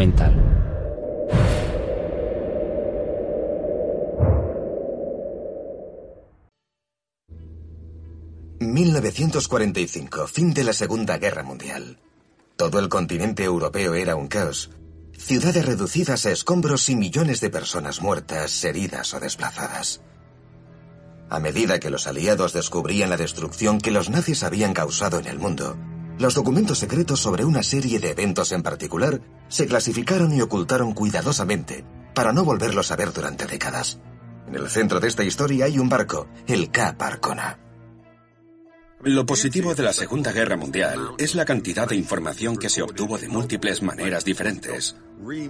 documental. ...1945, fin de la Segunda Guerra Mundial. Todo el continente europeo era un caos. Ciudades reducidas a escombros y millones de personas muertas, heridas o desplazadas. A medida que los aliados descubrían la destrucción que los nazis habían causado en el mundo, los documentos secretos sobre una serie de eventos en particular se clasificaron y ocultaron cuidadosamente para no volverlos a ver durante décadas. En el centro de esta historia hay un barco, el Cap Arcona. Lo positivo de la Segunda Guerra Mundial es la cantidad de información que se obtuvo de múltiples maneras diferentes.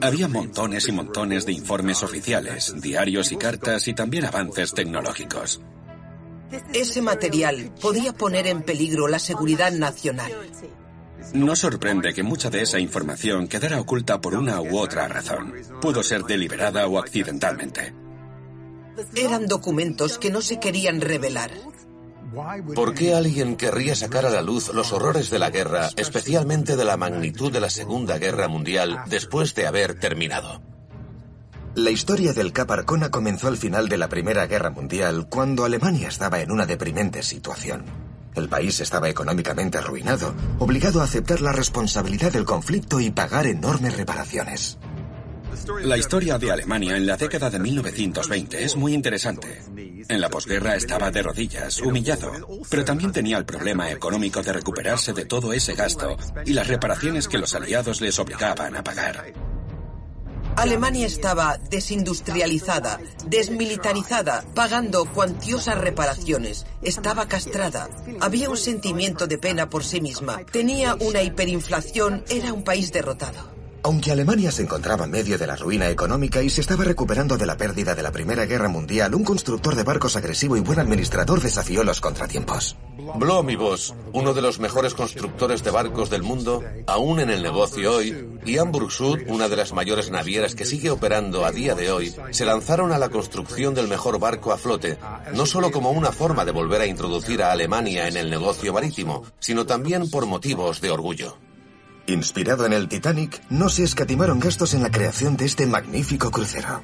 Había montones y montones de informes oficiales, diarios y cartas y también avances tecnológicos. Ese material podía poner en peligro la seguridad nacional. No sorprende que mucha de esa información quedara oculta por una u otra razón. Pudo ser deliberada o accidentalmente. Eran documentos que no se querían revelar. ¿Por qué alguien querría sacar a la luz los horrores de la guerra, especialmente de la magnitud de la Segunda Guerra Mundial, después de haber terminado? La historia del Cap Arcona comenzó al final de la Primera Guerra Mundial, cuando Alemania estaba en una deprimente situación. El país estaba económicamente arruinado, obligado a aceptar la responsabilidad del conflicto y pagar enormes reparaciones. La historia de Alemania en la década de 1920 es muy interesante. En la posguerra estaba de rodillas, humillado, pero también tenía el problema económico de recuperarse de todo ese gasto y las reparaciones que los aliados les obligaban a pagar. Alemania estaba desindustrializada, desmilitarizada, pagando cuantiosas reparaciones. Estaba castrada. Había un sentimiento de pena por sí misma. Tenía una hiperinflación. Era un país derrotado. Aunque Alemania se encontraba en medio de la ruina económica y se estaba recuperando de la pérdida de la Primera Guerra Mundial, un constructor de barcos agresivo y buen administrador desafió los contratiempos. Blom y Voss, uno de los mejores constructores de barcos del mundo, aún en el negocio hoy, y Hamburg Sud, una de las mayores navieras que sigue operando a día de hoy, se lanzaron a la construcción del mejor barco a flote, no solo como una forma de volver a introducir a Alemania en el negocio marítimo, sino también por motivos de orgullo. Inspirado en el Titanic, no se escatimaron gastos en la creación de este magnífico crucero.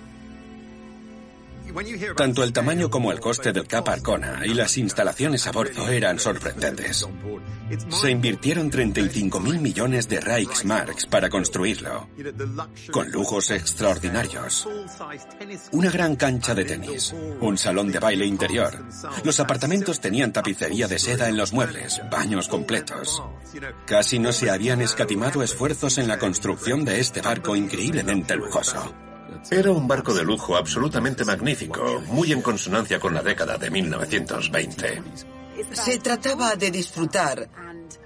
Tanto el tamaño como el coste del Cap Arcona y las instalaciones a bordo eran sorprendentes. Se invirtieron 35 mil millones de Reichsmarks para construirlo, con lujos extraordinarios. Una gran cancha de tenis, un salón de baile interior. Los apartamentos tenían tapicería de seda en los muebles, baños completos. Casi no se habían escatimado esfuerzos en la construcción de este barco increíblemente lujoso. Era un barco de lujo absolutamente magnífico, muy en consonancia con la década de 1920. Se trataba de disfrutar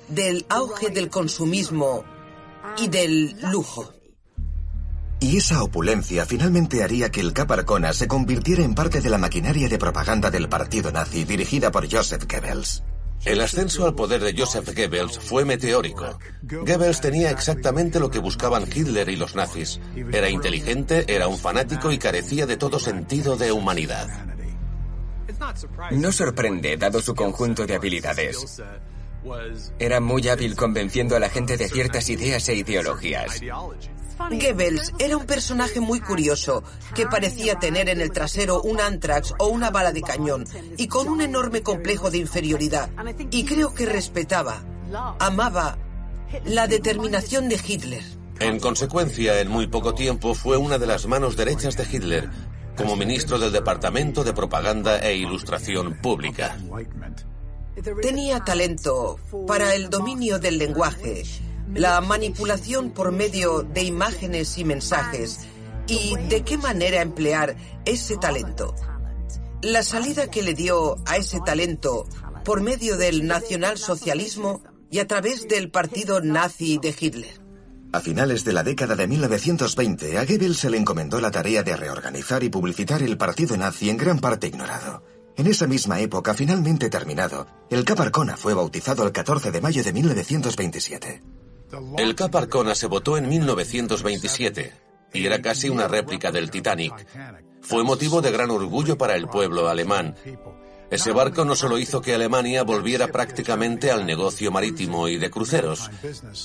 del auge del consumismo y del lujo. Y esa opulencia finalmente haría que el Cap Arcona se convirtiera en parte de la maquinaria de propaganda del partido nazi dirigida por Joseph Goebbels. El ascenso al poder de Joseph Goebbels fue meteórico. Goebbels tenía exactamente lo que buscaban Hitler y los nazis. Era inteligente, era un fanático y carecía de todo sentido de humanidad. No sorprende, dado su conjunto de habilidades. Era muy hábil convenciendo a la gente de ciertas ideas e ideologías. Goebbels era un personaje muy curioso, que parecía tener en el trasero un antrax o una bala de cañón, y con un enorme complejo de inferioridad. Y creo que respetaba, amaba la determinación de Hitler. En consecuencia, en muy poco tiempo fue una de las manos derechas de Hitler, como ministro del Departamento de Propaganda e Ilustración Pública. Tenía talento para el dominio del lenguaje, la manipulación por medio de imágenes y mensajes y de qué manera emplear ese talento. La salida que le dio a ese talento por medio del nacionalsocialismo y a través del partido nazi de Hitler. A finales de la década de 1920, a Goebbels se le encomendó la tarea de reorganizar y publicitar el partido nazi en gran parte ignorado. En esa misma época, finalmente terminado, el Cap Arcona fue bautizado el 14 de mayo de 1927. El Cap Arcona se votó en 1927 y era casi una réplica del Titanic. Fue motivo de gran orgullo para el pueblo alemán. Ese barco no solo hizo que Alemania volviera prácticamente al negocio marítimo y de cruceros,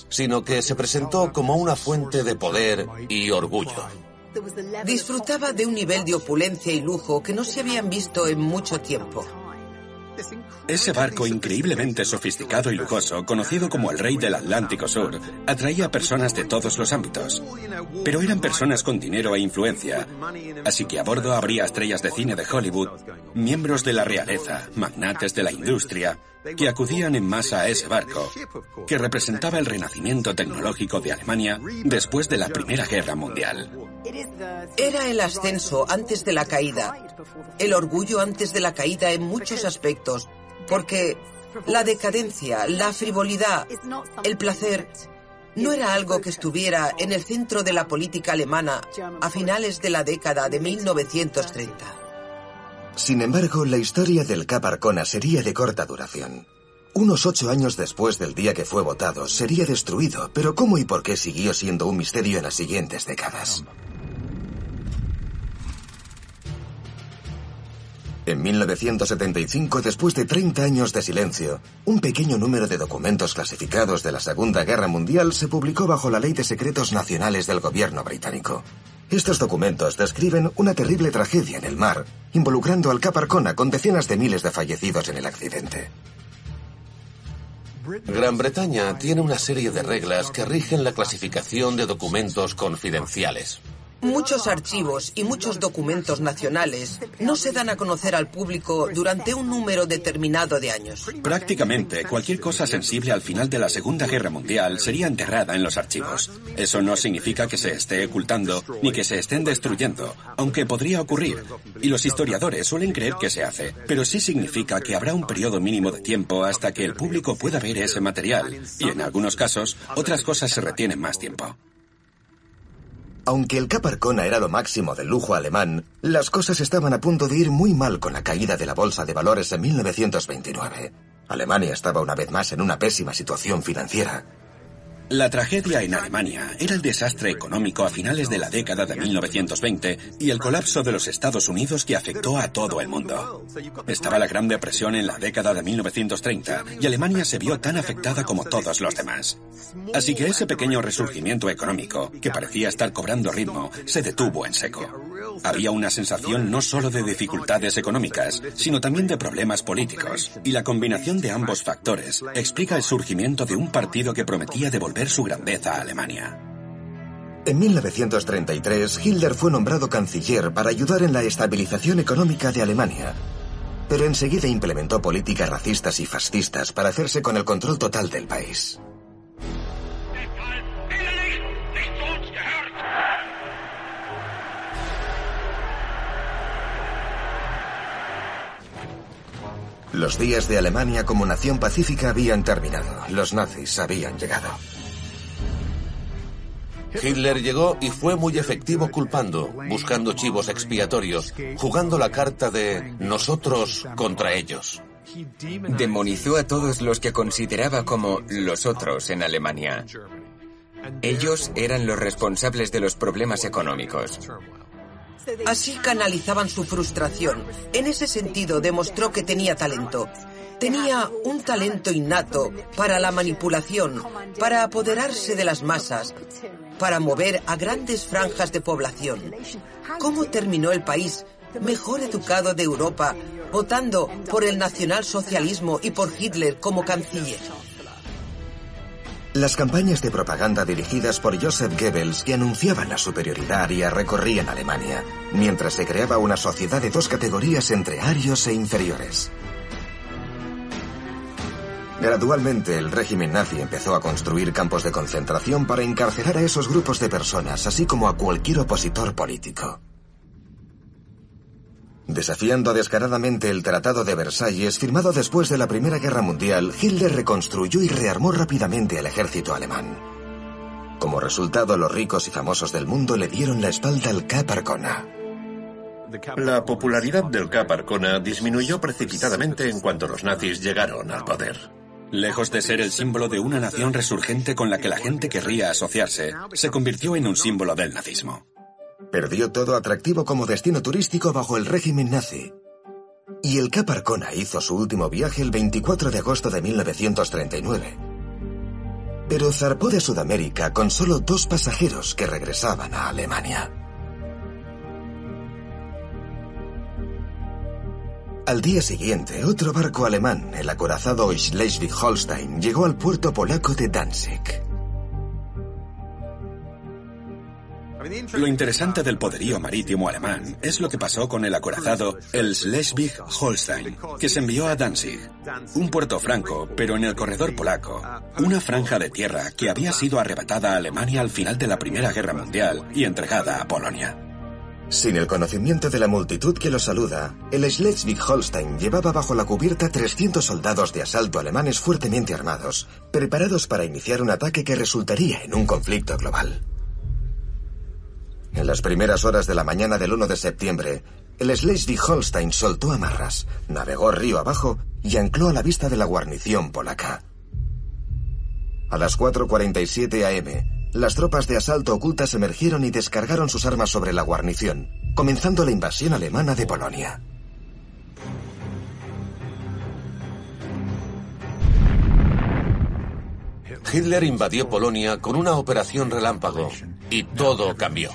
sino que se presentó como una fuente de poder y orgullo. Disfrutaba de un nivel de opulencia y lujo que no se habían visto en mucho tiempo. Ese barco increíblemente sofisticado y lujoso, conocido como el Rey del Atlántico Sur, atraía a personas de todos los ámbitos. Pero eran personas con dinero e influencia. Así que a bordo habría estrellas de cine de Hollywood, miembros de la realeza, magnates de la industria, que acudían en masa a ese barco, que representaba el renacimiento tecnológico de Alemania después de la Primera Guerra Mundial. Era el ascenso antes de la caída, el orgullo antes de la caída en muchos aspectos, porque la decadencia, la frivolidad, el placer, no era algo que estuviera en el centro de la política alemana a finales de la década de 1930. Sin embargo, la historia del Cap Arcona sería de corta duración. Unos ocho años después del día que fue votado, sería destruido, pero cómo y por qué siguió siendo un misterio en las siguientes décadas. En 1975, después de 30 años de silencio, un pequeño número de documentos clasificados de la Segunda Guerra Mundial se publicó bajo la Ley de Secretos Nacionales del gobierno británico. Estos documentos describen una terrible tragedia en el mar, involucrando al Cap Arcona con decenas de miles de fallecidos en el accidente. Gran Bretaña tiene una serie de reglas que rigen la clasificación de documentos confidenciales. Muchos archivos y muchos documentos nacionales no se dan a conocer al público durante un número determinado de años. Prácticamente cualquier cosa sensible al final de la Segunda Guerra Mundial sería enterrada en los archivos. Eso no significa que se esté ocultando ni que se estén destruyendo, aunque podría ocurrir. Y los historiadores suelen creer que se hace, pero sí significa que habrá un periodo mínimo de tiempo hasta que el público pueda ver ese material. Y en algunos casos, otras cosas se retienen más tiempo. Aunque el Cap Arcona era lo máximo del lujo alemán, las cosas estaban a punto de ir muy mal con la caída de la bolsa de valores en 1929. Alemania estaba una vez más en una pésima situación financiera. La tragedia en Alemania era el desastre económico a finales de la década de 1920 y el colapso de los Estados Unidos que afectó a todo el mundo. Estaba la Gran Depresión en la década de 1930 y Alemania se vio tan afectada como todos los demás. Así que ese pequeño resurgimiento económico, que parecía estar cobrando ritmo, se detuvo en seco. Había una sensación no solo de dificultades económicas, sino también de problemas políticos, y la combinación de ambos factores explica el surgimiento de un partido que prometía devolver su grandeza a Alemania. En 1933, Hitler fue nombrado canciller para ayudar en la estabilización económica de Alemania. Pero enseguida implementó políticas racistas y fascistas para hacerse con el control total del país. Los días de Alemania como nación pacífica habían terminado. Los nazis habían llegado. Hitler llegó y fue muy efectivo culpando, buscando chivos expiatorios, jugando la carta de nosotros contra ellos. Demonizó a todos los que consideraba como los otros en Alemania. Ellos eran los responsables de los problemas económicos. Así canalizaban su frustración. En ese sentido demostró que tenía talento. Tenía un talento innato para la manipulación, para apoderarse de las masas, para mover a grandes franjas de población. ¿Cómo terminó el país mejor educado de Europa votando por el nacionalsocialismo y por Hitler como canciller? Las campañas de propaganda dirigidas por Joseph Goebbels que anunciaban la superioridad aria recorrían Alemania, mientras se creaba una sociedad de dos categorías entre arios e inferiores. Gradualmente el régimen nazi empezó a construir campos de concentración para encarcelar a esos grupos de personas, así como a cualquier opositor político. Desafiando descaradamente el Tratado de Versalles, firmado después de la Primera Guerra Mundial, Hitler reconstruyó y rearmó rápidamente al ejército alemán. Como resultado, los ricos y famosos del mundo le dieron la espalda al Cap Arcona. La popularidad del Cap Arcona disminuyó precipitadamente en cuanto los nazis llegaron al poder. Lejos de ser el símbolo de una nación resurgente con la que la gente querría asociarse, se convirtió en un símbolo del nazismo. Perdió todo atractivo como destino turístico bajo el régimen nazi. y el Cap Arcona hizo su último viaje el 24 de agosto de 1939. Pero zarpó de Sudamérica con solo dos pasajeros que regresaban a Alemania. Al día siguiente, otro barco alemán, el acorazado Schleswig-Holstein, llegó al puerto polaco de Danzig. Lo interesante del poderío marítimo alemán es lo que pasó con el acorazado el Schleswig-Holstein, que se envió a Danzig, un puerto franco, pero en el corredor polaco, una franja de tierra que había sido arrebatada a Alemania al final de la Primera Guerra Mundial y entregada a Polonia. Sin el conocimiento de la multitud que lo saluda, el Schleswig-Holstein llevaba bajo la cubierta 300 soldados de asalto alemanes fuertemente armados, preparados para iniciar un ataque que resultaría en un conflicto global. En las primeras horas de la mañana del 1 de septiembre, el Schleswig-Holstein soltó amarras, navegó río abajo y ancló a la vista de la guarnición polaca. A las 4.47 am, las tropas de asalto ocultas emergieron y descargaron sus armas sobre la guarnición, comenzando la invasión alemana de Polonia. Hitler invadió Polonia con una operación relámpago y todo cambió.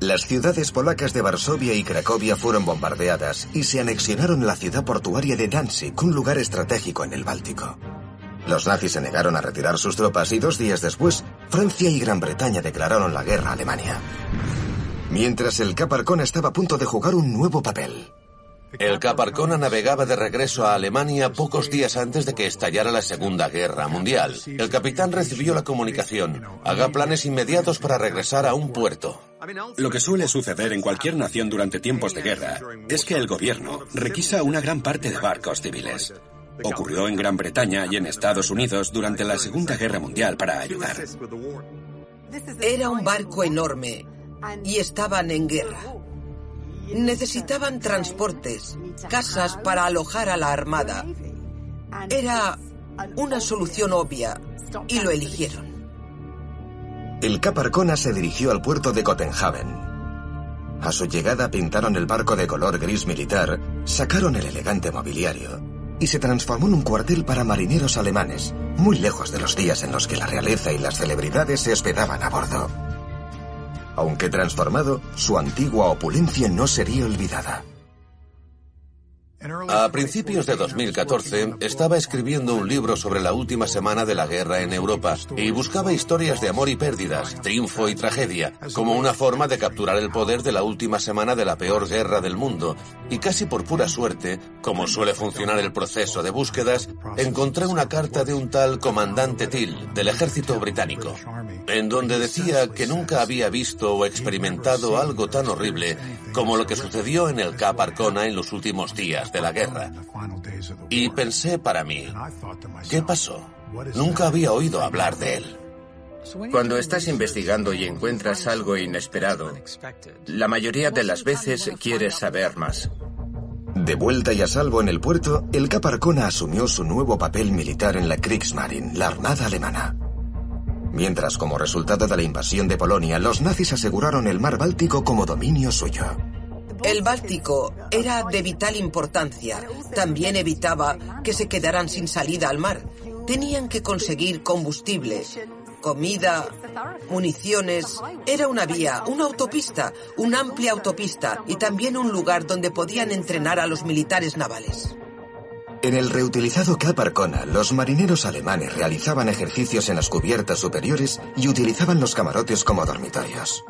Las ciudades polacas de Varsovia y Cracovia fueron bombardeadas y se anexionaron la ciudad portuaria de Danzig, un lugar estratégico en el Báltico. Los nazis se negaron a retirar sus tropas y dos días después, Francia y Gran Bretaña declararon la guerra a Alemania. Mientras el Caparcón estaba a punto de jugar un nuevo papel. El Caparcona navegaba de regreso a Alemania pocos días antes de que estallara la Segunda Guerra Mundial. El capitán recibió la comunicación. Haga planes inmediatos para regresar a un puerto. Lo que suele suceder en cualquier nación durante tiempos de guerra es que el gobierno requisa una gran parte de barcos civiles. Ocurrió en Gran Bretaña y en Estados Unidos durante la Segunda Guerra Mundial para ayudar. Era un barco enorme y estaban en guerra. Necesitaban transportes, casas para alojar a la Armada. Era una solución obvia y lo eligieron. El Caparcona se dirigió al puerto de Copenhagen. A su llegada pintaron el barco de color gris militar, sacaron el elegante mobiliario y se transformó en un cuartel para marineros alemanes, muy lejos de los días en los que la realeza y las celebridades se hospedaban a bordo. Aunque transformado, su antigua opulencia no sería olvidada. A principios de 2014 estaba escribiendo un libro sobre la última semana de la guerra en Europa y buscaba historias de amor y pérdidas, triunfo y tragedia, como una forma de capturar el poder de la última semana de la peor guerra del mundo. Y casi por pura suerte, como suele funcionar el proceso de búsquedas, encontré una carta de un tal comandante Till del ejército británico, en donde decía que nunca había visto o experimentado algo tan horrible como lo que sucedió en el Cap Arcona en los últimos días de la guerra. Y pensé para mí, ¿qué pasó? Nunca había oído hablar de él. Cuando estás investigando y encuentras algo inesperado, la mayoría de las veces quieres saber más. De vuelta y a salvo en el puerto, el Caparcona asumió su nuevo papel militar en la Kriegsmarine, la Armada Alemana. Mientras, como resultado de la invasión de Polonia, los nazis aseguraron el mar Báltico como dominio suyo. El Báltico era de vital importancia. También evitaba que se quedaran sin salida al mar. Tenían que conseguir combustible, comida, municiones. Era una vía, una autopista, una amplia autopista y también un lugar donde podían entrenar a los militares navales. En el reutilizado Cap Arcona, los marineros alemanes realizaban ejercicios en las cubiertas superiores y utilizaban los camarotes como dormitorios.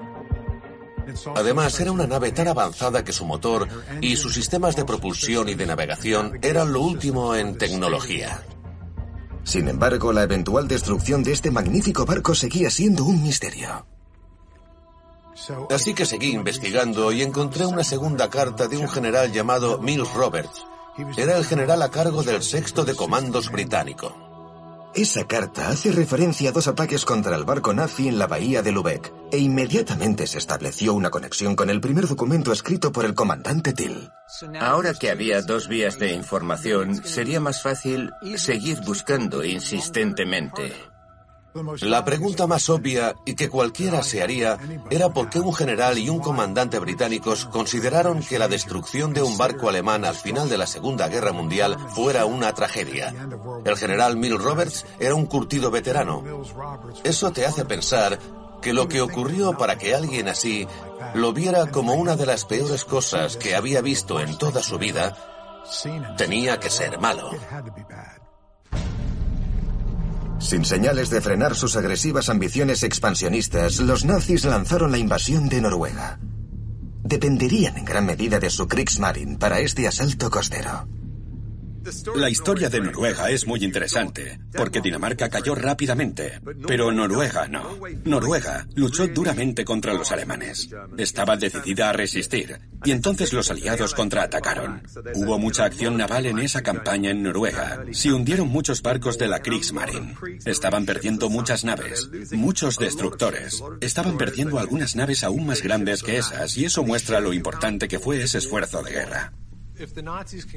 Además, era una nave tan avanzada que su motor y sus sistemas de propulsión y de navegación eran lo último en tecnología. Sin embargo, la eventual destrucción de este magnífico barco seguía siendo un misterio. Así que seguí investigando y encontré una segunda carta de un general llamado Mills Roberts. Era el general a cargo del sexto de comandos británico. Esa carta hace referencia a dos ataques contra el barco nazi en la bahía de Lubeck, e inmediatamente se estableció una conexión con el primer documento escrito por el comandante Till. Ahora que había dos vías de información, sería más fácil seguir buscando insistentemente. La pregunta más obvia y que cualquiera se haría era por qué un general y un comandante británicos consideraron que la destrucción de un barco alemán al final de la Segunda Guerra Mundial fuera una tragedia. El general Mill Roberts era un curtido veterano. Eso te hace pensar que lo que ocurrió para que alguien así lo viera como una de las peores cosas que había visto en toda su vida tenía que ser malo. Sin señales de frenar sus agresivas ambiciones expansionistas, los nazis lanzaron la invasión de Noruega. Dependerían en gran medida de su Kriegsmarine para este asalto costero. La historia de Noruega es muy interesante, porque Dinamarca cayó rápidamente, pero Noruega no. Noruega luchó duramente contra los alemanes. Estaba decidida a resistir, y entonces los aliados contraatacaron. Hubo mucha acción naval en esa campaña en Noruega. Se hundieron muchos barcos de la Kriegsmarine. Estaban perdiendo muchas naves, muchos destructores. Estaban perdiendo algunas naves aún más grandes que esas, y eso muestra lo importante que fue ese esfuerzo de guerra.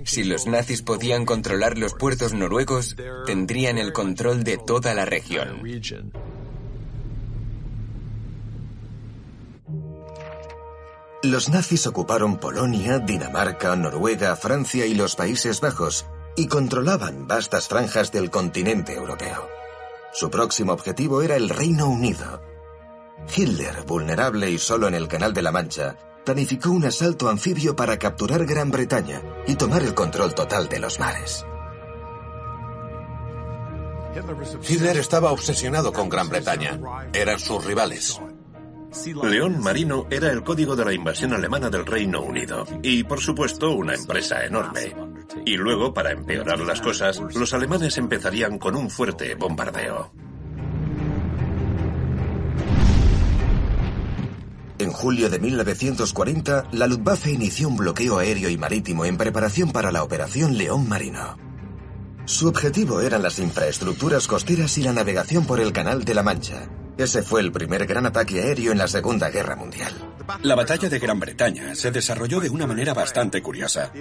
Si los nazis podían controlar los puertos noruegos, tendrían el control de toda la región. Los nazis ocuparon Polonia, Dinamarca, Noruega, Francia y los Países Bajos y controlaban vastas franjas del continente europeo. Su próximo objetivo era el Reino Unido. Hitler, vulnerable y solo en el Canal de la Mancha, planificó un asalto anfibio para capturar Gran Bretaña y tomar el control total de los mares. Hitler estaba obsesionado con Gran Bretaña. Eran sus rivales. León Marino era el código de la invasión alemana del Reino Unido y, por supuesto, una empresa enorme. Y luego, para empeorar las cosas, los alemanes empezarían con un fuerte bombardeo. En julio de 1940, la Luftwaffe inició un bloqueo aéreo y marítimo en preparación para la Operación León Marino. Su objetivo eran las infraestructuras costeras y la navegación por el Canal de la Mancha. Ese fue el primer gran ataque aéreo en la Segunda Guerra Mundial. La batalla de Gran Bretaña se desarrolló de una manera bastante curiosa.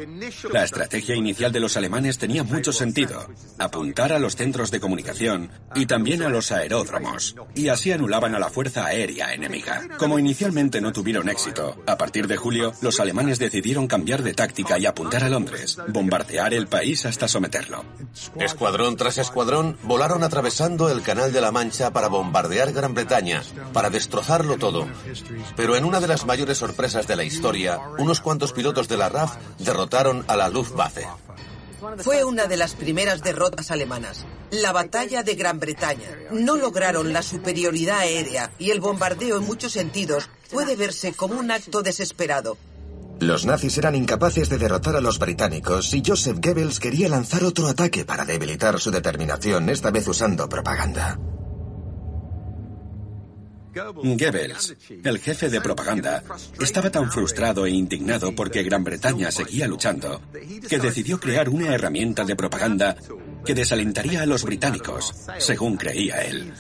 La estrategia inicial de los alemanes tenía mucho sentido, apuntar a los centros de comunicación y también a los aeródromos, y así anulaban a la fuerza aérea enemiga. Como inicialmente no tuvieron éxito, a partir de julio los alemanes decidieron cambiar de táctica y apuntar a Londres, bombardear el país hasta someterlo. Escuadrón tras escuadrón volaron atravesando el Canal de la Mancha para bombardear Gran Bretaña, para destrozarlo todo. Pero en una de las mayores sorpresas de la historia, unos cuantos pilotos de la RAF derrotaron a la Luftwaffe. Fue una de las primeras derrotas alemanas. La batalla de Gran Bretaña. No lograron la superioridad aérea y el bombardeo en muchos sentidos puede verse como un acto desesperado. Los nazis eran incapaces de derrotar a los británicos y Joseph Goebbels quería lanzar otro ataque para debilitar su determinación, esta vez usando propaganda. Goebbels, el jefe de propaganda, estaba tan frustrado e indignado porque Gran Bretaña seguía luchando que decidió crear una herramienta de propaganda que desalentaría a los británicos, según creía él.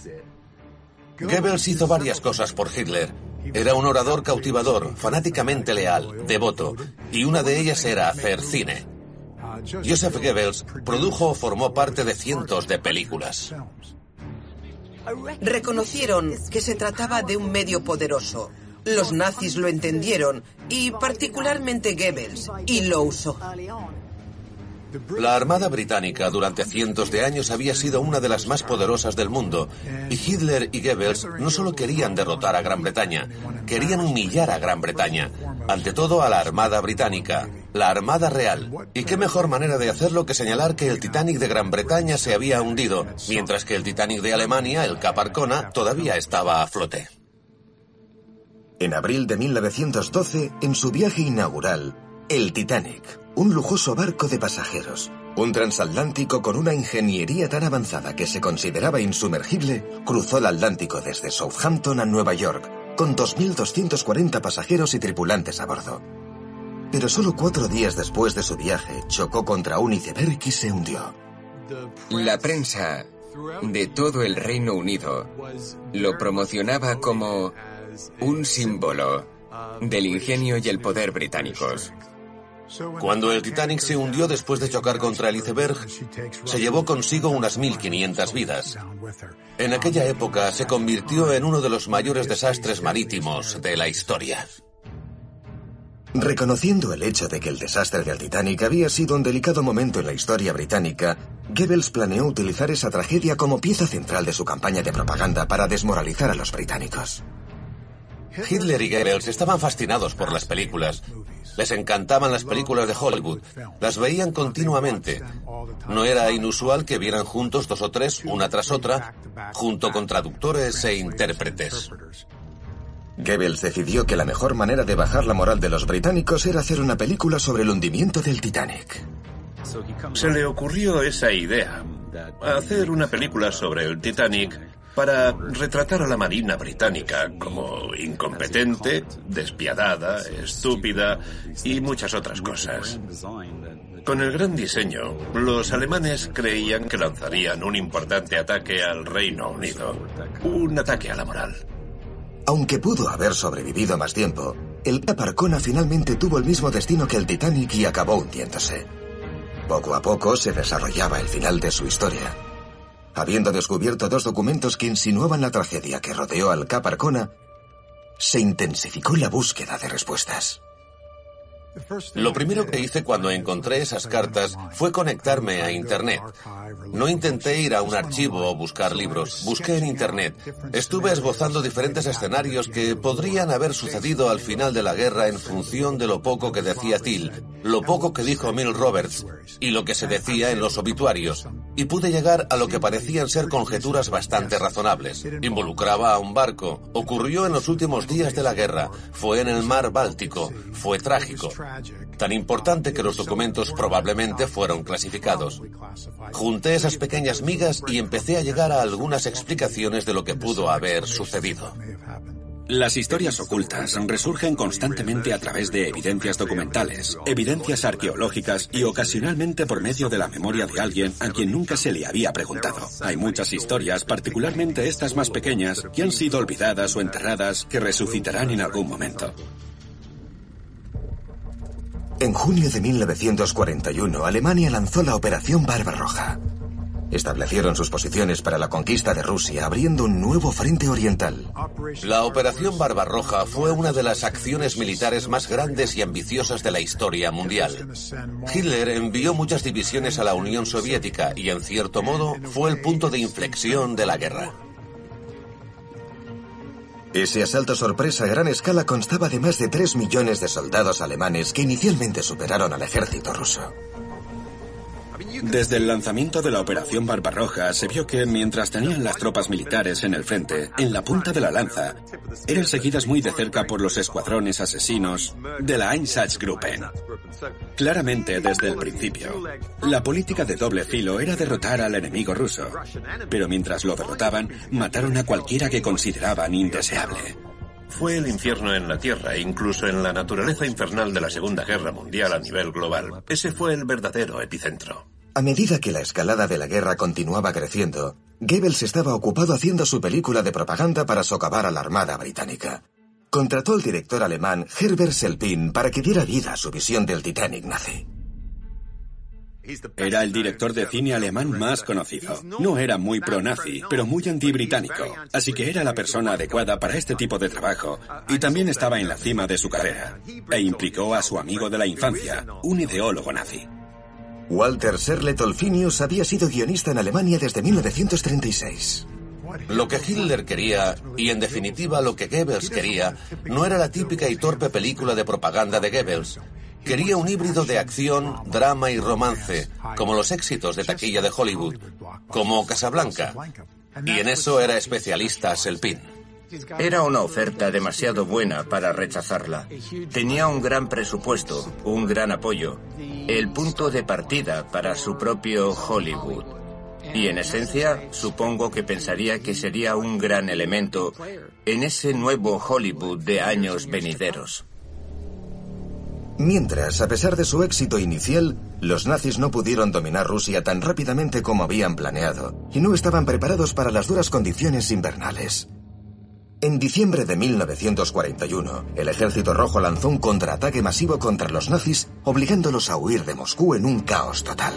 Goebbels hizo varias cosas por Hitler. Era un orador cautivador, fanáticamente leal, devoto, y una de ellas era hacer cine. Joseph Goebbels produjo o formó parte de cientos de películas. Reconocieron que se trataba de un medio poderoso. Los nazis lo entendieron, y particularmente Goebbels, y lo usó. La Armada Británica durante cientos de años había sido una de las más poderosas del mundo, y Hitler y Goebbels no solo querían derrotar a Gran Bretaña, querían humillar a Gran Bretaña, ante todo a la Armada Británica, la Armada Real. ¿Y qué mejor manera de hacerlo que señalar que el Titanic de Gran Bretaña se había hundido, mientras que el Titanic de Alemania, el Cap Arcona, todavía estaba a flote? En abril de 1912, en su viaje inaugural, el Titanic, un lujoso barco de pasajeros, un transatlántico con una ingeniería tan avanzada que se consideraba insumergible, cruzó el Atlántico desde Southampton a Nueva York, con 2.240 pasajeros y tripulantes a bordo. Pero solo cuatro días después de su viaje, chocó contra un iceberg y se hundió. La prensa de todo el Reino Unido lo promocionaba como un símbolo del ingenio y el poder británicos. Cuando el Titanic se hundió después de chocar contra el iceberg, se llevó consigo unas 1.500 vidas. En aquella época se convirtió en uno de los mayores desastres marítimos de la historia. Reconociendo el hecho de que el desastre del Titanic había sido un delicado momento en la historia británica, Goebbels planeó utilizar esa tragedia como pieza central de su campaña de propaganda para desmoralizar a los británicos. Hitler y Goebbels estaban fascinados por las películas. Les encantaban las películas de Hollywood. Las veían continuamente. No era inusual que vieran juntos dos o tres, una tras otra, junto con traductores e intérpretes. Goebbels decidió que la mejor manera de bajar la moral de los británicos era hacer una película sobre el hundimiento del Titanic. Se le ocurrió esa idea, hacer una película sobre el Titanic para retratar a la Marina británica como incompetente, despiadada, estúpida y muchas otras cosas. Con el gran diseño, los alemanes creían que lanzarían un importante ataque al Reino Unido, un ataque a la moral. Aunque pudo haber sobrevivido más tiempo, el Caparcona finalmente tuvo el mismo destino que el Titanic y acabó hundiéndose. Poco a poco se desarrollaba el final de su historia. Habiendo descubierto dos documentos que insinuaban la tragedia que rodeó al Caparcona, se intensificó la búsqueda de respuestas. Lo primero que hice cuando encontré esas cartas fue conectarme a Internet. No intenté ir a un archivo o buscar libros, busqué en Internet. Estuve esbozando diferentes escenarios que podrían haber sucedido al final de la guerra en función de lo poco que decía Till, lo poco que dijo Mill Roberts y lo que se decía en los obituarios. Y pude llegar a lo que parecían ser conjeturas bastante razonables. Involucraba a un barco. Ocurrió en los últimos días de la guerra. Fue en el mar Báltico. Fue trágico. Tan importante que los documentos probablemente fueron clasificados. Junté esas pequeñas migas y empecé a llegar a algunas explicaciones de lo que pudo haber sucedido. Las historias ocultas resurgen constantemente a través de evidencias documentales, evidencias arqueológicas y ocasionalmente por medio de la memoria de alguien a quien nunca se le había preguntado. Hay muchas historias, particularmente estas más pequeñas, que han sido olvidadas o enterradas, que resucitarán en algún momento. En junio de 1941, Alemania lanzó la Operación Barbarroja. Establecieron sus posiciones para la conquista de Rusia, abriendo un nuevo frente oriental. La Operación Barbarroja fue una de las acciones militares más grandes y ambiciosas de la historia mundial. Hitler envió muchas divisiones a la Unión Soviética y, en cierto modo, fue el punto de inflexión de la guerra. Ese asalto sorpresa a gran escala constaba de más de 3 millones de soldados alemanes que inicialmente superaron al ejército ruso. Desde el lanzamiento de la Operación Barbarroja se vio que mientras tenían las tropas militares en el frente, en la punta de la lanza, eran seguidas muy de cerca por los escuadrones asesinos de la Einsatzgruppen. Claramente desde el principio, la política de doble filo era derrotar al enemigo ruso, pero mientras lo derrotaban, mataron a cualquiera que consideraban indeseable. Fue el infierno en la Tierra, incluso en la naturaleza infernal de la Segunda Guerra Mundial a nivel global. Ese fue el verdadero epicentro. A medida que la escalada de la guerra continuaba creciendo, Goebbels estaba ocupado haciendo su película de propaganda para socavar a la Armada Británica. Contrató al director alemán Herbert Selpin para que diera vida a su visión del Titanic nazi. Era el director de cine alemán más conocido. No era muy pro-nazi, pero muy anti-británico. Así que era la persona adecuada para este tipo de trabajo. Y también estaba en la cima de su carrera. E implicó a su amigo de la infancia, un ideólogo nazi. Walter Serlet Olfinius había sido guionista en Alemania desde 1936. Lo que Hitler quería, y en definitiva lo que Goebbels quería, no era la típica y torpe película de propaganda de Goebbels. Quería un híbrido de acción, drama y romance, como los éxitos de taquilla de Hollywood, como Casablanca. Y en eso era especialista Selpin. Era una oferta demasiado buena para rechazarla. Tenía un gran presupuesto, un gran apoyo, el punto de partida para su propio Hollywood. Y en esencia, supongo que pensaría que sería un gran elemento en ese nuevo Hollywood de años venideros. Mientras, a pesar de su éxito inicial, los nazis no pudieron dominar Rusia tan rápidamente como habían planeado, y no estaban preparados para las duras condiciones invernales. En diciembre de 1941, el Ejército Rojo lanzó un contraataque masivo contra los nazis, obligándolos a huir de Moscú en un caos total.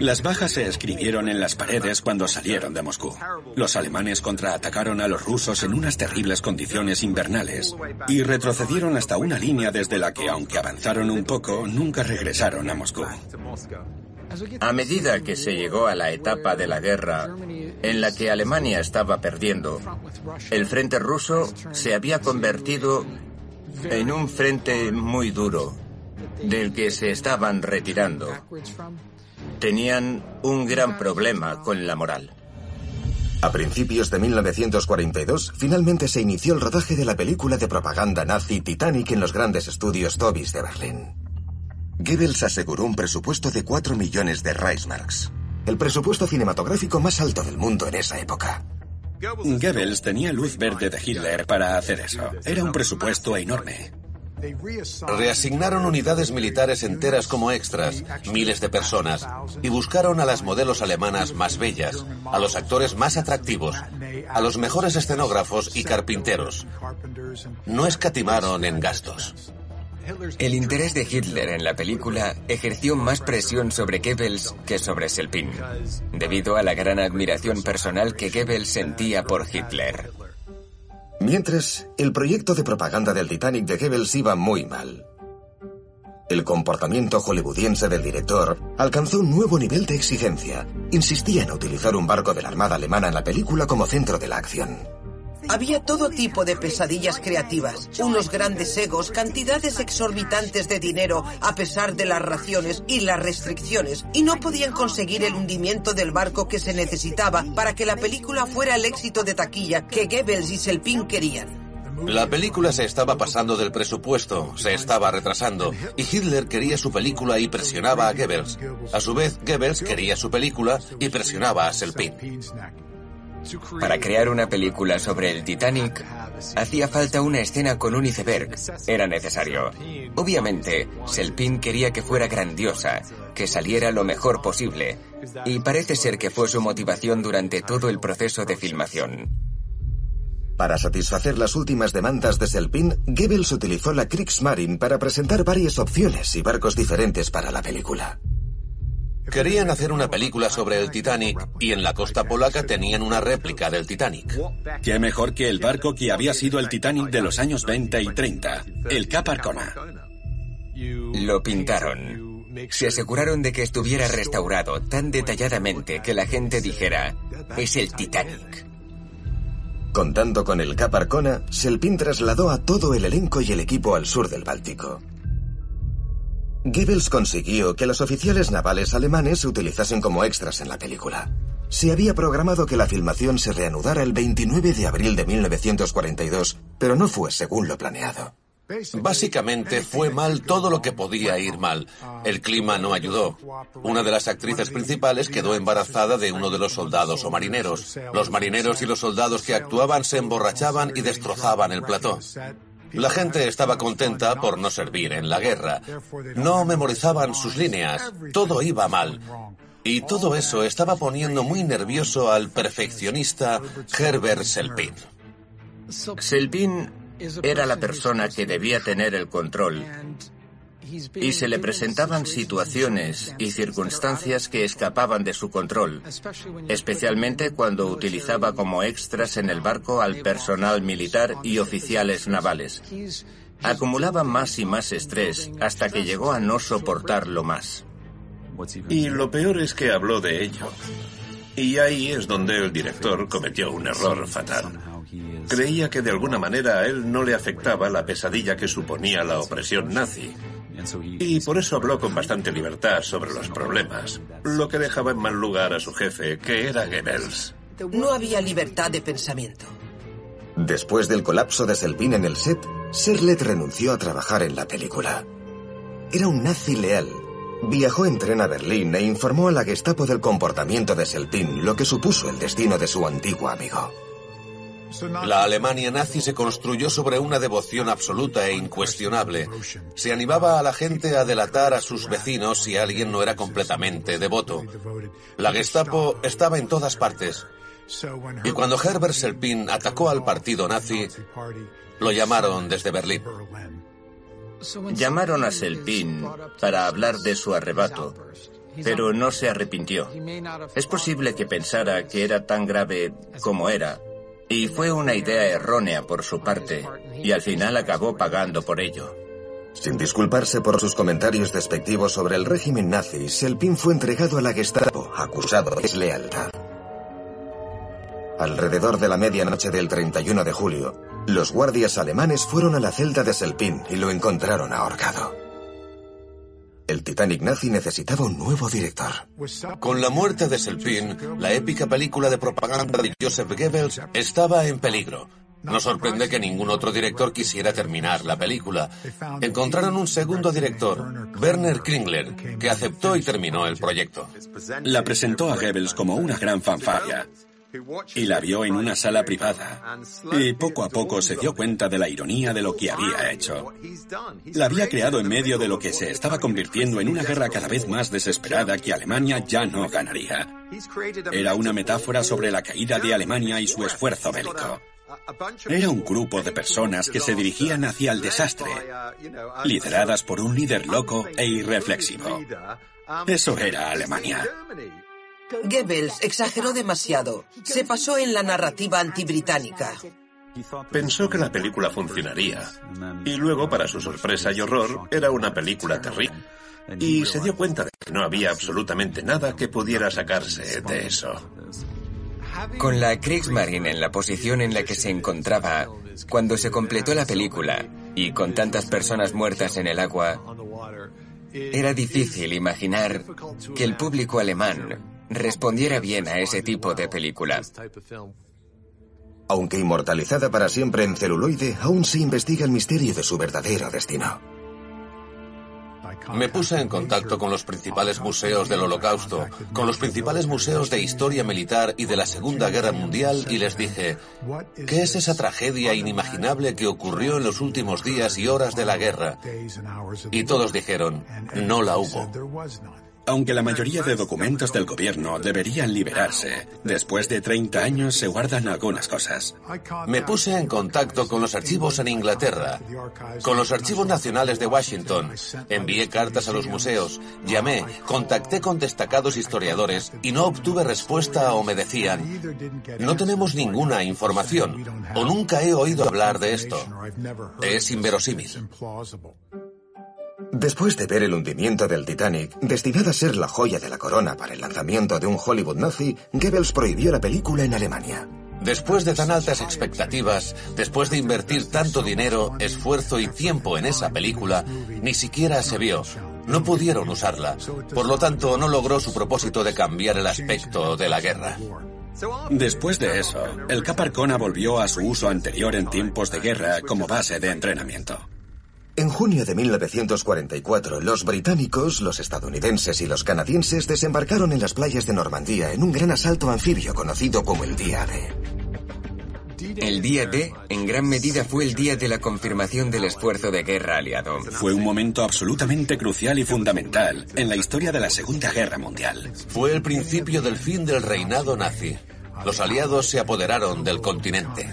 Las bajas se escribieron en las paredes cuando salieron de Moscú. Los alemanes contraatacaron a los rusos en unas terribles condiciones invernales y retrocedieron hasta una línea desde la que, aunque avanzaron un poco, nunca regresaron a Moscú. A medida que se llegó a la etapa de la guerra en la que Alemania estaba perdiendo, el frente ruso se había convertido en un frente muy duro, del que se estaban retirando. Tenían un gran problema con la moral. A principios de 1942, finalmente se inició el rodaje de la película de propaganda nazi Titanic en los grandes estudios Tobis de Berlín. Goebbels aseguró un presupuesto de 4 millones de Reichsmarks, el presupuesto cinematográfico más alto del mundo en esa época. Goebbels tenía luz verde de Hitler para hacer eso. Era un presupuesto enorme. Reasignaron unidades militares enteras como extras, miles de personas, y buscaron a las modelos alemanas más bellas, a los actores más atractivos, a los mejores escenógrafos y carpinteros. No escatimaron en gastos. El interés de Hitler en la película ejerció más presión sobre Goebbels que sobre Selpin, debido a la gran admiración personal que Goebbels sentía por Hitler. Mientras, el proyecto de propaganda del Titanic de Goebbels iba muy mal. El comportamiento hollywoodiense del director alcanzó un nuevo nivel de exigencia. Insistía en utilizar un barco de la Armada Alemana en la película como centro de la acción. Había todo tipo de pesadillas creativas, unos grandes egos, cantidades exorbitantes de dinero a pesar de las raciones y las restricciones, y no podían conseguir el hundimiento del barco que se necesitaba para que la película fuera el éxito de taquilla que Goebbels y Selpin querían. La película se estaba pasando del presupuesto, se estaba retrasando, y Hitler quería su película y presionaba a Goebbels. A su vez, Goebbels quería su película y presionaba a Selpin. Para crear una película sobre el Titanic, hacía falta una escena con un iceberg. Era necesario. Obviamente, Selpin quería que fuera grandiosa, que saliera lo mejor posible, y parece ser que fue su motivación durante todo el proceso de filmación. Para satisfacer las últimas demandas de Selpin, Goebbels utilizó la Kriegsmarine para presentar varias opciones y barcos diferentes para la película. Querían hacer una película sobre el Titanic y en la costa polaca tenían una réplica del Titanic. Qué mejor que el barco que había sido el Titanic de los años 20 y 30, el Cap Arcona. Lo pintaron. Se aseguraron de que estuviera restaurado tan detalladamente que la gente dijera, es el Titanic. Contando con el Cap Arcona, Selpin trasladó a todo el elenco y el equipo al sur del Báltico. Goebbels consiguió que los oficiales navales alemanes se utilizasen como extras en la película. Se había programado que la filmación se reanudara el 29 de abril de 1942, pero no fue según lo planeado. Básicamente fue mal todo lo que podía ir mal. El clima no ayudó. Una de las actrices principales quedó embarazada de uno de los soldados o marineros. Los marineros y los soldados que actuaban se emborrachaban y destrozaban el plató. La gente estaba contenta por no servir en la guerra. No memorizaban sus líneas. Todo iba mal. Y todo eso estaba poniendo muy nervioso al perfeccionista Herbert Selpin. Selpin era la persona que debía tener el control y se le presentaban situaciones y circunstancias que escapaban de su control, especialmente cuando utilizaba como extras en el barco al personal militar y oficiales navales. Acumulaba más y más estrés hasta que llegó a no soportarlo más. Y lo peor es que habló de ello. Y ahí es donde el director cometió un error fatal. Creía que de alguna manera a él no le afectaba la pesadilla que suponía la opresión nazi. Y por eso habló con bastante libertad sobre los problemas, lo que dejaba en mal lugar a su jefe, que era Goebbels. No había libertad de pensamiento. Después del colapso de Selpin en el set, Serlet renunció a trabajar en la película. Era un nazi leal. Viajó en tren a Berlín e informó a la Gestapo del comportamiento de Selpin, lo que supuso el destino de su antiguo amigo. La Alemania nazi se construyó sobre una devoción absoluta e incuestionable. Se animaba a la gente a delatar a sus vecinos si alguien no era completamente devoto. La Gestapo estaba en todas partes. Y cuando Herbert Selpin atacó al partido nazi, lo llamaron desde Berlín. Llamaron a Selpin para hablar de su arrebato, pero no se arrepintió. Es posible que pensara que era tan grave como era, y fue una idea errónea por su parte, y al final acabó pagando por ello. Sin disculparse por sus comentarios despectivos sobre el régimen nazi, Selpin fue entregado a la Gestapo, acusado de deslealtad. Alrededor de la medianoche del 31 de julio, los guardias alemanes fueron a la celda de Selpin y lo encontraron ahorcado. El Titanic nazi necesitaba un nuevo director. Con la muerte de Selpin, la épica película de propaganda de Joseph Goebbels estaba en peligro. No sorprende que ningún otro director quisiera terminar la película. Encontraron un segundo director, Werner Kringler, que aceptó y terminó el proyecto. La presentó a Goebbels como una gran fanfarria y la vio en una sala privada. Y poco a poco se dio cuenta de la ironía de lo que había hecho. La había creado en medio de lo que se estaba convirtiendo en una guerra cada vez más desesperada que Alemania ya no ganaría. Era una metáfora sobre la caída de Alemania y su esfuerzo bélico. Era un grupo de personas que se dirigían hacia el desastre, lideradas por un líder loco e irreflexivo. Eso era Alemania. Goebbels exageró demasiado. Se pasó en la narrativa antibritánica. Pensó que la película funcionaría. Y luego, para su sorpresa y horror, era una película terrible. Y se dio cuenta de que no había absolutamente nada que pudiera sacarse de eso. Con la Kriegsmarine en la posición en la que se encontraba cuando se completó la película y con tantas personas muertas en el agua, era difícil imaginar que el público alemán respondiera bien a ese tipo de película. Aunque inmortalizada para siempre en celuloide, aún se investiga el misterio de su verdadero destino. Me puse en contacto con los principales museos del Holocausto, con los principales museos de historia militar y de la Segunda Guerra Mundial y les dije, ¿qué es esa tragedia inimaginable que ocurrió en los últimos días y horas de la guerra? Y todos dijeron, no la hubo. Aunque la mayoría de documentos del gobierno deberían liberarse, después de 30 años se guardan algunas cosas. Me puse en contacto con los archivos en Inglaterra, con los archivos nacionales de Washington, envié cartas a los museos, llamé, contacté con destacados historiadores y no obtuve respuesta o me decían, no tenemos ninguna información o nunca he oído hablar de esto. Es inverosímil. Después de ver el hundimiento del Titanic, destinada a ser la joya de la corona para el lanzamiento de un Hollywood nazi, Goebbels prohibió la película en Alemania. Después de tan altas expectativas, después de invertir tanto dinero, esfuerzo y tiempo en esa película, ni siquiera se vio. No pudieron usarla. Por lo tanto, no logró su propósito de cambiar el aspecto de la guerra. Después de eso, el Caparcona volvió a su uso anterior en tiempos de guerra como base de entrenamiento. En junio de 1944, los británicos, los estadounidenses y los canadienses desembarcaron en las playas de Normandía en un gran asalto anfibio conocido como el Día D. El Día D, en gran medida, fue el día de la confirmación del esfuerzo de guerra aliado. Fue un momento absolutamente crucial y fundamental en la historia de la Segunda Guerra Mundial. Fue el principio del fin del reinado nazi. Los aliados se apoderaron del continente.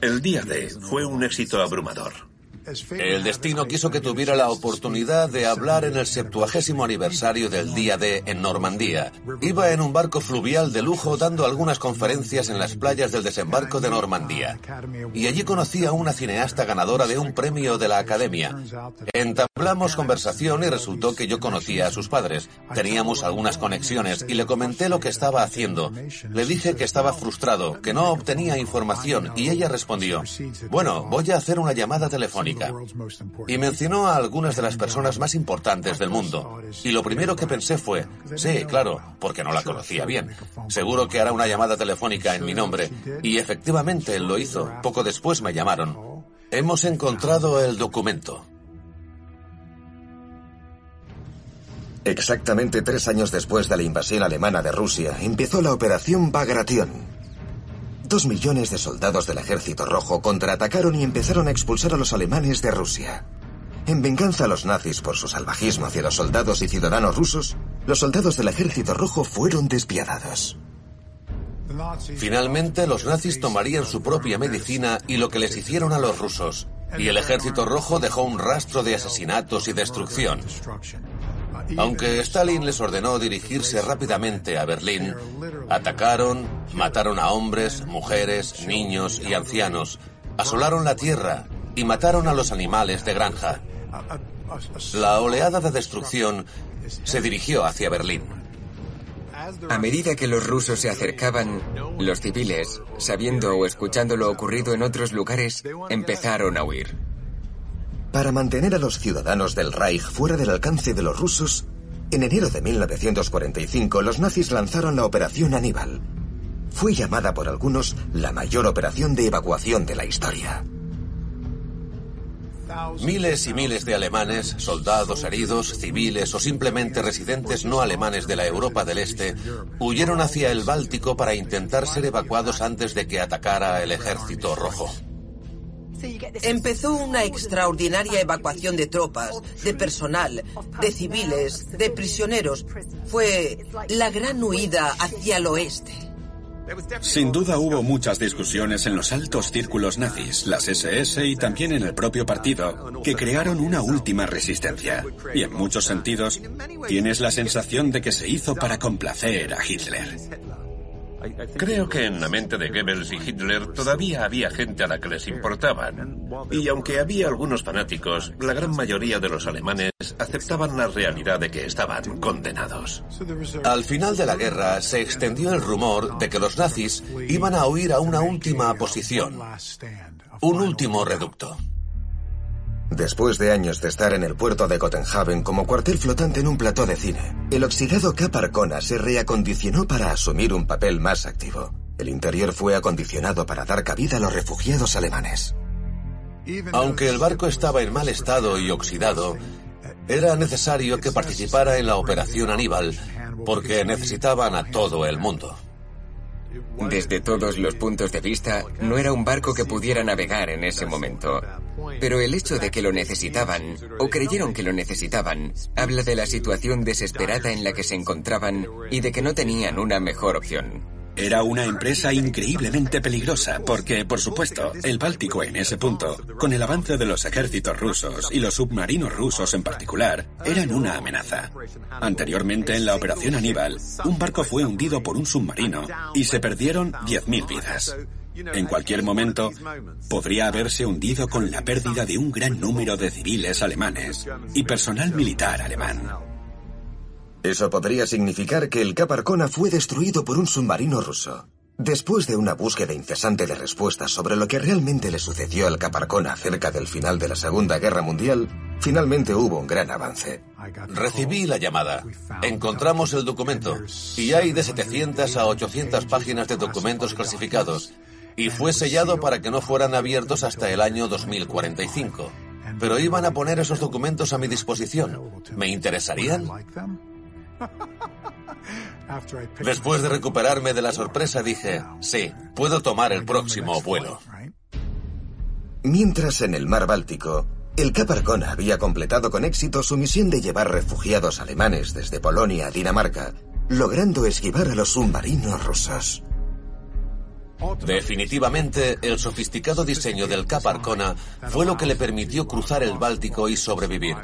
El Día D fue un éxito abrumador. El destino quiso que tuviera la oportunidad de hablar en el septuagésimo aniversario del Día D en Normandía. Iba en un barco fluvial de lujo dando algunas conferencias en las playas del desembarco de Normandía. Y allí conocí a una cineasta ganadora de un premio de la Academia. Entablamos conversación y resultó que yo conocía a sus padres. Teníamos algunas conexiones y le comenté lo que estaba haciendo. Le dije que estaba frustrado, que no obtenía información y ella respondió, bueno, voy a hacer una llamada telefónica. Y mencionó a algunas de las personas más importantes del mundo. Y lo primero que pensé fue, sí, claro, porque no la conocía bien. Seguro que hará una llamada telefónica en mi nombre. Y efectivamente lo hizo. Poco después me llamaron. Hemos encontrado el documento. Exactamente tres años después de la invasión alemana de Rusia, empezó la Operación Bagration. Dos millones de soldados del Ejército Rojo contraatacaron y empezaron a expulsar a los alemanes de Rusia. En venganza a los nazis por su salvajismo hacia los soldados y ciudadanos rusos, los soldados del Ejército Rojo fueron despiadados. Finalmente, los nazis tomarían su propia medicina y lo que les hicieron a los rusos, y el ejército rojo dejó un rastro de asesinatos y destrucción. Aunque Stalin les ordenó dirigirse rápidamente a Berlín, atacaron, mataron a hombres, mujeres, niños y ancianos, asolaron la tierra y mataron a los animales de granja. La oleada de destrucción se dirigió hacia Berlín. A medida que los rusos se acercaban, los civiles, sabiendo o escuchando lo ocurrido en otros lugares, empezaron a huir. Para mantener a los ciudadanos del Reich fuera del alcance de los rusos, en enero de 1945 los nazis lanzaron la Operación Aníbal. Fue llamada por algunos la mayor operación de evacuación de la historia. Miles y miles de alemanes, soldados heridos, civiles o simplemente residentes no alemanes de la Europa del Este huyeron hacia el Báltico para intentar ser evacuados antes de que atacara el ejército rojo. Empezó una extraordinaria evacuación de tropas, de personal, de civiles, de prisioneros. Fue la gran huida hacia el oeste. Sin duda hubo muchas discusiones en los altos círculos nazis, las SS y también en el propio partido, que crearon una última resistencia. Y en muchos sentidos, tienes la sensación de que se hizo para complacer a Hitler. Creo que en la mente de Goebbels y Hitler todavía había gente a la que les importaban. Y aunque había algunos fanáticos, la gran mayoría de los alemanes aceptaban la realidad de que estaban condenados. Al final de la guerra se extendió el rumor de que los nazis iban a huir a una última posición, un último reducto. Después de años de estar en el puerto de Copenhagen como cuartel flotante en un plató de cine, el oxidado Cap Arcona se reacondicionó para asumir un papel más activo. El interior fue acondicionado para dar cabida a los refugiados alemanes. Aunque el barco estaba en mal estado y oxidado, era necesario que participara en la operación Aníbal porque necesitaban a todo el mundo. Desde todos los puntos de vista, no era un barco que pudiera navegar en ese momento. Pero el hecho de que lo necesitaban, o creyeron que lo necesitaban, habla de la situación desesperada en la que se encontraban y de que no tenían una mejor opción. Era una empresa increíblemente peligrosa porque, por supuesto, el Báltico en ese punto, con el avance de los ejércitos rusos y los submarinos rusos en particular, eran una amenaza. Anteriormente en la Operación Aníbal, un barco fue hundido por un submarino y se perdieron 10.000 vidas. En cualquier momento, podría haberse hundido con la pérdida de un gran número de civiles alemanes y personal militar alemán. Eso podría significar que el Cap Arcona fue destruido por un submarino ruso. Después de una búsqueda incesante de respuestas sobre lo que realmente le sucedió al Cap Arcona cerca del final de la Segunda Guerra Mundial, finalmente hubo un gran avance. Recibí la llamada. Encontramos el documento y hay de 700 a 800 páginas de documentos clasificados y fue sellado para que no fueran abiertos hasta el año 2045. Pero iban a poner esos documentos a mi disposición. ¿Me interesarían? Después de recuperarme de la sorpresa dije, sí, puedo tomar el próximo vuelo. Mientras en el mar Báltico, el Cap Arcona había completado con éxito su misión de llevar refugiados alemanes desde Polonia a Dinamarca, logrando esquivar a los submarinos rusos. Definitivamente, el sofisticado diseño del Cap Arcona fue lo que le permitió cruzar el Báltico y sobrevivir.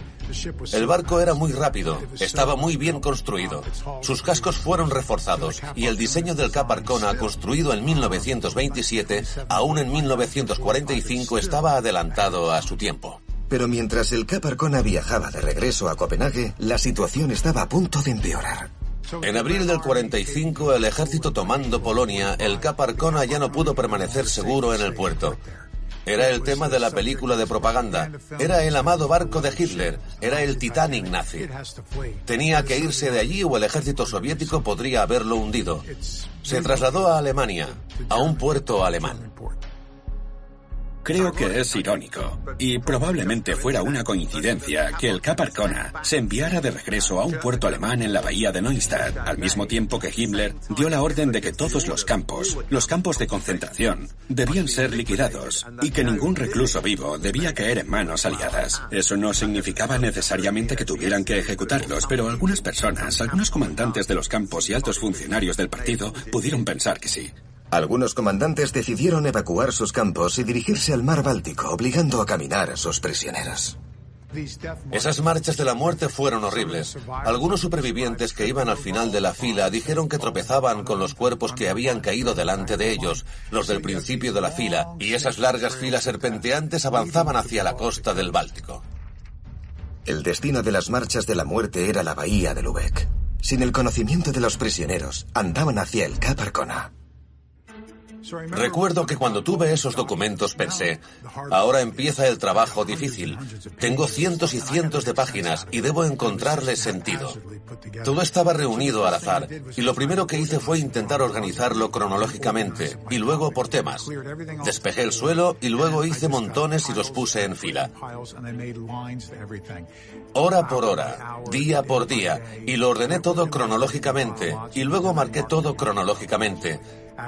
El barco era muy rápido, estaba muy bien construido. Sus cascos fueron reforzados y el diseño del Cap Arcona, construido en 1927, aún en 1945 estaba adelantado a su tiempo. Pero mientras el Cap Arcona viajaba de regreso a Copenhague, la situación estaba a punto de empeorar. En abril del 45, el ejército tomando Polonia, el Cap Arcona ya no pudo permanecer seguro en el puerto. Era el tema de la película de propaganda. Era el amado barco de Hitler. Era el Titanic nazi. Tenía que irse de allí o el ejército soviético podría haberlo hundido. Se trasladó a Alemania, a un puerto alemán. Creo que es irónico, y probablemente fuera una coincidencia, que el Cap Arcona se enviara de regreso a un puerto alemán en la bahía de Neustadt, al mismo tiempo que Himmler dio la orden de que todos los campos, los campos de concentración, debían ser liquidados, y que ningún recluso vivo debía caer en manos aliadas. Eso no significaba necesariamente que tuvieran que ejecutarlos, pero algunas personas, algunos comandantes de los campos y altos funcionarios del partido pudieron pensar que sí. Algunos comandantes decidieron evacuar sus campos y dirigirse al mar Báltico, obligando a caminar a sus prisioneros. Esas marchas de la muerte fueron horribles. Algunos supervivientes que iban al final de la fila dijeron que tropezaban con los cuerpos que habían caído delante de ellos, los del principio de la fila, y esas largas filas serpenteantes avanzaban hacia la costa del Báltico. El destino de las marchas de la muerte era la bahía de Lubeck. Sin el conocimiento de los prisioneros, andaban hacia el Cap Arcona. Recuerdo que cuando tuve esos documentos pensé, ahora empieza el trabajo difícil. Tengo cientos y cientos de páginas y debo encontrarle sentido. Todo estaba reunido al azar y lo primero que hice fue intentar organizarlo cronológicamente y luego por temas. Despejé el suelo y luego hice montones y los puse en fila. Hora por hora, día por día, y lo ordené todo cronológicamente y luego marqué todo cronológicamente.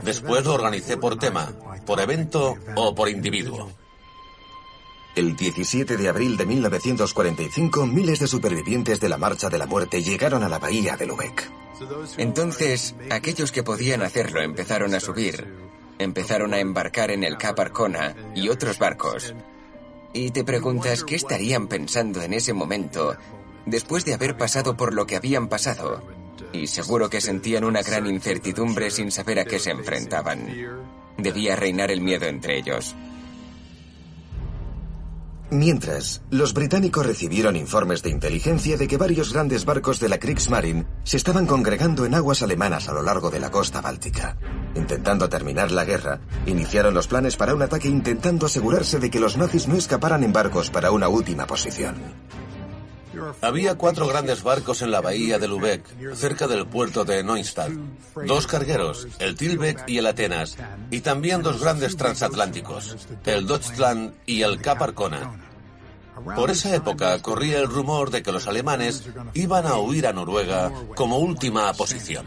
Después lo organicé por tema, por evento o por individuo. El 17 de abril de 1945, miles de supervivientes de la Marcha de la Muerte llegaron a la bahía de Lubeck. Entonces, aquellos que podían hacerlo empezaron a subir, empezaron a embarcar en el Cap Arcona y otros barcos. Y te preguntas qué estarían pensando en ese momento, después de haber pasado por lo que habían pasado. Y seguro que sentían una gran incertidumbre sin saber a qué se enfrentaban. Debía reinar el miedo entre ellos. Mientras, los británicos recibieron informes de inteligencia de que varios grandes barcos de la Kriegsmarine se estaban congregando en aguas alemanas a lo largo de la costa báltica. Intentando terminar la guerra, iniciaron los planes para un ataque intentando asegurarse de que los nazis no escaparan en barcos para una última posición. Había cuatro grandes barcos en la bahía de Lübeck, cerca del puerto de Neustadt. Dos cargueros, el Tilbeck y el Atenas, y también dos grandes transatlánticos, el Deutschland y el Cap Arcona. Por esa época corría el rumor de que los alemanes iban a huir a Noruega como última posición.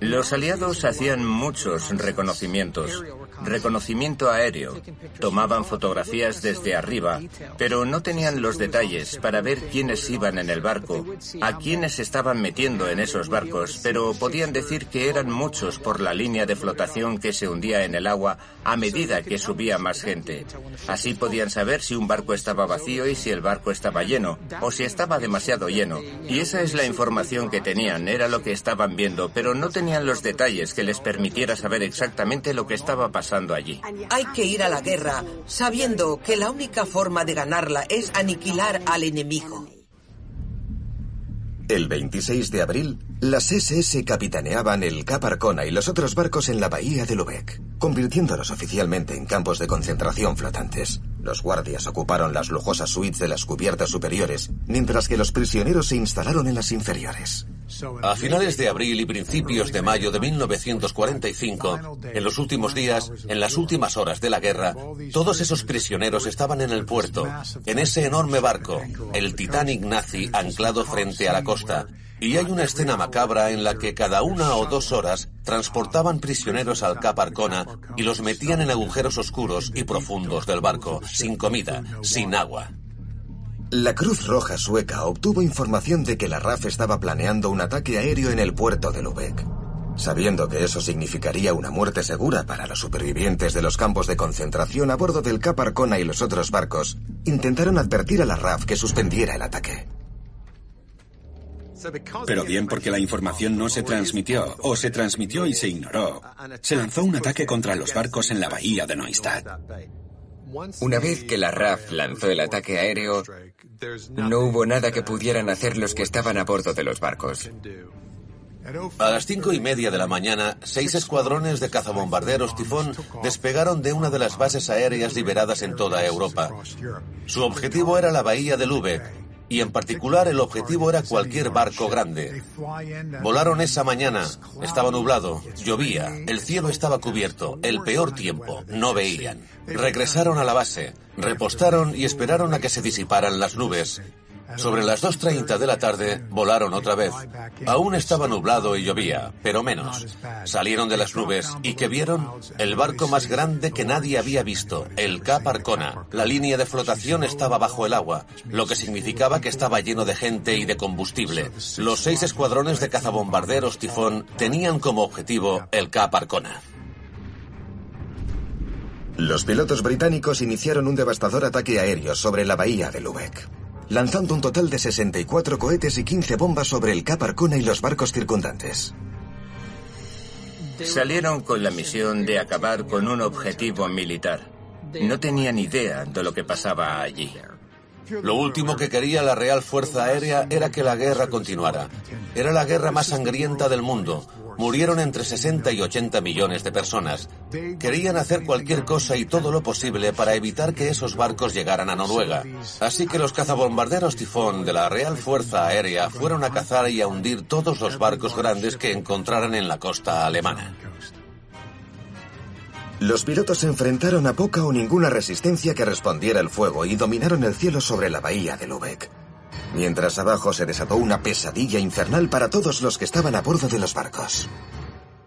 Los aliados hacían muchos reconocimientos. Reconocimiento aéreo. Tomaban fotografías desde arriba, pero no tenían los detalles para ver quiénes iban en el barco, a quiénes estaban metiendo en esos barcos, pero podían decir que eran muchos por la línea de flotación que se hundía en el agua a medida que subía más gente. Así podían saber si un barco estaba vacío y si el barco estaba lleno, o si estaba demasiado lleno. Y esa es la información que tenían, era lo que estaban viendo, pero no tenían los detalles que les permitiera saber exactamente lo que estaba pasando allí. Hay que ir a la guerra sabiendo que la única forma de ganarla es aniquilar al enemigo. El 26 de abril, las SS capitaneaban el Cap Arcona y los otros barcos en la bahía de Lubeck, convirtiéndolos oficialmente en campos de concentración flotantes. Los guardias ocuparon las lujosas suites de las cubiertas superiores, mientras que los prisioneros se instalaron en las inferiores. A finales de abril y principios de mayo de 1945, en los últimos días, en las últimas horas de la guerra, todos esos prisioneros estaban en el puerto, en ese enorme barco, el Titanic nazi anclado frente a la costa, y hay una escena macabra en la que cada una o dos horas transportaban prisioneros al Cap Arcona y los metían en agujeros oscuros y profundos del barco, sin comida, sin agua. La Cruz Roja sueca obtuvo información de que la RAF estaba planeando un ataque aéreo en el puerto de Lubeck. Sabiendo que eso significaría una muerte segura para los supervivientes de los campos de concentración a bordo del Cap Arcona y los otros barcos, intentaron advertir a la RAF que suspendiera el ataque. Pero bien porque la información no se transmitió, o se transmitió y se ignoró, se lanzó un ataque contra los barcos en la bahía de Neustadt. Una vez que la RAF lanzó el ataque aéreo, no hubo nada que pudieran hacer los que estaban a bordo de los barcos. A las cinco y media de la mañana, seis escuadrones de cazabombarderos Tifón despegaron de una de las bases aéreas liberadas en toda Europa. Su objetivo era la bahía de Lübeck, y en particular el objetivo era cualquier barco grande. Volaron esa mañana, estaba nublado, llovía, el cielo estaba cubierto, el peor tiempo, no veían. Regresaron a la base, repostaron y esperaron a que se disiparan las nubes. Sobre las 2.30 de la tarde volaron otra vez. Aún estaba nublado y llovía, pero menos. Salieron de las nubes y que vieron el barco más grande que nadie había visto, el Cap Arcona. La línea de flotación estaba bajo el agua, lo que significaba que estaba lleno de gente y de combustible. Los seis escuadrones de cazabombarderos Tifón tenían como objetivo el Cap Arcona. Los pilotos británicos iniciaron un devastador ataque aéreo sobre la bahía de Lubeck lanzando un total de 64 cohetes y 15 bombas sobre el Cap Arcona y los barcos circundantes. Salieron con la misión de acabar con un objetivo militar. No tenían idea de lo que pasaba allí. Lo último que quería la Real Fuerza Aérea era que la guerra continuara. Era la guerra más sangrienta del mundo, Murieron entre 60 y 80 millones de personas. Querían hacer cualquier cosa y todo lo posible para evitar que esos barcos llegaran a Noruega. Así que los cazabombarderos Tifón de la Real Fuerza Aérea fueron a cazar y a hundir todos los barcos grandes que encontraran en la costa alemana. Los pilotos se enfrentaron a poca o ninguna resistencia que respondiera al fuego y dominaron el cielo sobre la bahía de Lubeck mientras abajo se desató una pesadilla infernal para todos los que estaban a bordo de los barcos.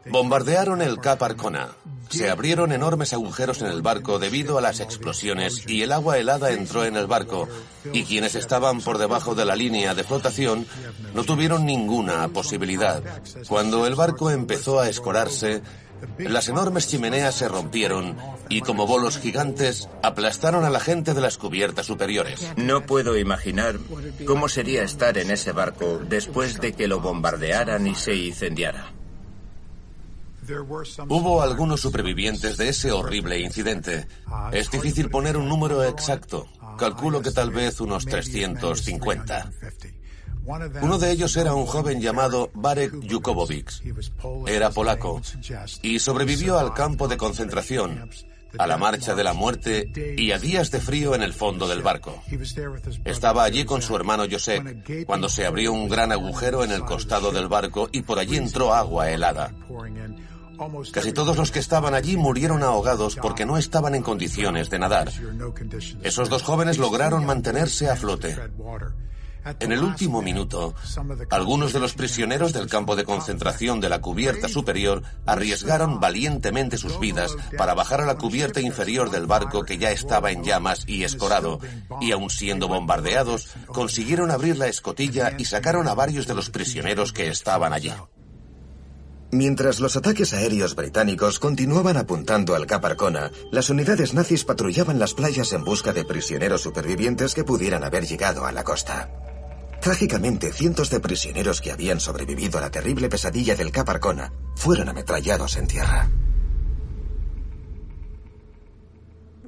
Bombardearon el Cap Arcona. Se abrieron enormes agujeros en el barco debido a las explosiones y el agua helada entró en el barco y quienes estaban por debajo de la línea de flotación no tuvieron ninguna posibilidad. Cuando el barco empezó a escorarse, las enormes chimeneas se rompieron y como bolos gigantes aplastaron a la gente de las cubiertas superiores. No puedo imaginar cómo sería estar en ese barco después de que lo bombardearan y se incendiara. Hubo algunos supervivientes de ese horrible incidente. Es difícil poner un número exacto. Calculo que tal vez unos 350. Uno de ellos era un joven llamado Barek Jukovovic. Era polaco y sobrevivió al campo de concentración, a la marcha de la muerte y a días de frío en el fondo del barco. Estaba allí con su hermano Josep cuando se abrió un gran agujero en el costado del barco y por allí entró agua helada. Casi todos los que estaban allí murieron ahogados porque no estaban en condiciones de nadar. Esos dos jóvenes lograron mantenerse a flote. En el último minuto, algunos de los prisioneros del campo de concentración de la cubierta superior arriesgaron valientemente sus vidas para bajar a la cubierta inferior del barco que ya estaba en llamas y escorado, y aun siendo bombardeados, consiguieron abrir la escotilla y sacaron a varios de los prisioneros que estaban allí. Mientras los ataques aéreos británicos continuaban apuntando al Cap Arcona, las unidades nazis patrullaban las playas en busca de prisioneros supervivientes que pudieran haber llegado a la costa. Trágicamente, cientos de prisioneros que habían sobrevivido a la terrible pesadilla del Cap Arcona fueron ametrallados en tierra.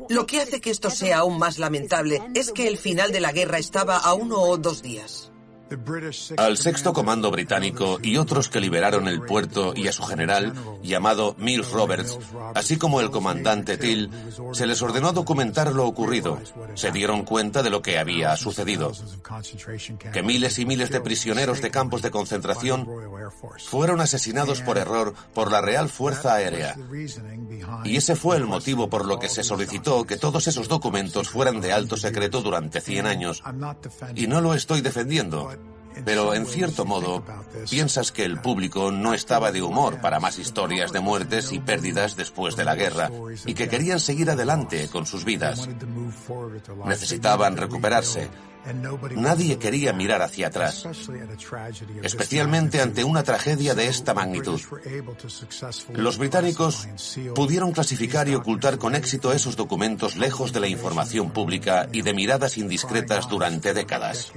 Lo que hace que esto sea aún más lamentable es que el final de la guerra estaba a uno o dos días. Al sexto comando británico y otros que liberaron el puerto y a su general, llamado Mills Roberts, así como el comandante Till, se les ordenó documentar lo ocurrido. Se dieron cuenta de lo que había sucedido. Que miles y miles de prisioneros de campos de concentración fueron asesinados por error por la Real Fuerza Aérea. Y ese fue el motivo por lo que se solicitó que todos esos documentos fueran de alto secreto durante 100 años. Y no lo estoy defendiendo. Pero en cierto modo, piensas que el público no estaba de humor para más historias de muertes y pérdidas después de la guerra y que querían seguir adelante con sus vidas. Necesitaban recuperarse. Nadie quería mirar hacia atrás, especialmente ante una tragedia de esta magnitud. Los británicos pudieron clasificar y ocultar con éxito esos documentos lejos de la información pública y de miradas indiscretas durante décadas.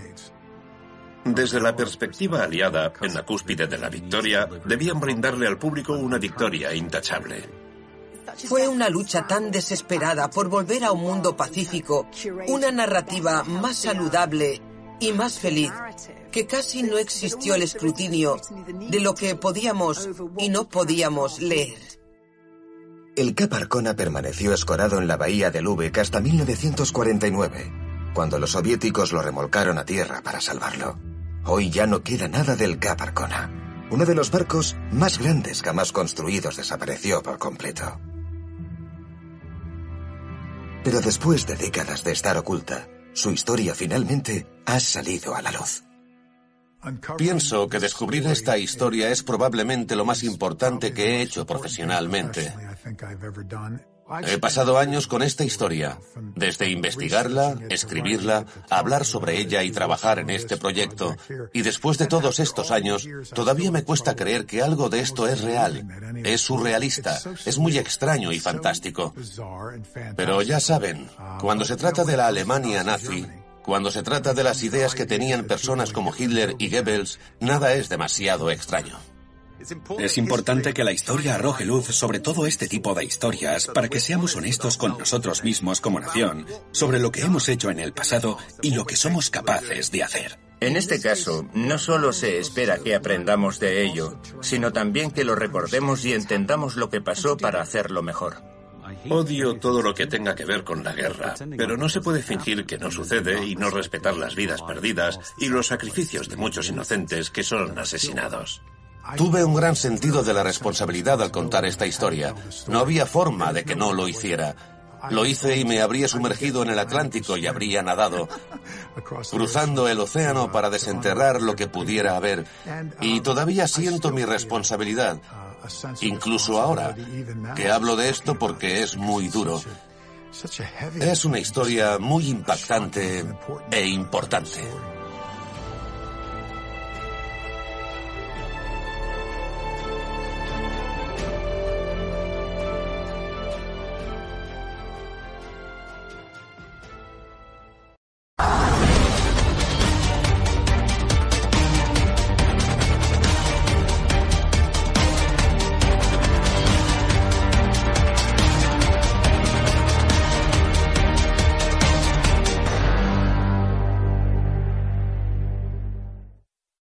Desde la perspectiva aliada, en la cúspide de la victoria, debían brindarle al público una victoria intachable. Fue una lucha tan desesperada por volver a un mundo pacífico, una narrativa más saludable y más feliz, que casi no existió el escrutinio de lo que podíamos y no podíamos leer. El Cap Arcona permaneció escorado en la bahía de Lübeck hasta 1949 cuando los soviéticos lo remolcaron a tierra para salvarlo. Hoy ya no queda nada del Cap Arcona. Uno de los barcos más grandes jamás construidos desapareció por completo. Pero después de décadas de estar oculta, su historia finalmente ha salido a la luz. Pienso que descubrir esta historia es probablemente lo más importante que he hecho profesionalmente. He pasado años con esta historia, desde investigarla, escribirla, hablar sobre ella y trabajar en este proyecto. Y después de todos estos años, todavía me cuesta creer que algo de esto es real. Es surrealista, es muy extraño y fantástico. Pero ya saben, cuando se trata de la Alemania nazi, cuando se trata de las ideas que tenían personas como Hitler y Goebbels, nada es demasiado extraño. Es importante que la historia arroje luz sobre todo este tipo de historias para que seamos honestos con nosotros mismos como nación sobre lo que hemos hecho en el pasado y lo que somos capaces de hacer. En este caso, no solo se espera que aprendamos de ello, sino también que lo recordemos y entendamos lo que pasó para hacerlo mejor. Odio todo lo que tenga que ver con la guerra, pero no se puede fingir que no sucede y no respetar las vidas perdidas y los sacrificios de muchos inocentes que son asesinados. Tuve un gran sentido de la responsabilidad al contar esta historia. No había forma de que no lo hiciera. Lo hice y me habría sumergido en el Atlántico y habría nadado, cruzando el océano para desenterrar lo que pudiera haber. Y todavía siento mi responsabilidad, incluso ahora, que hablo de esto porque es muy duro. Es una historia muy impactante e importante.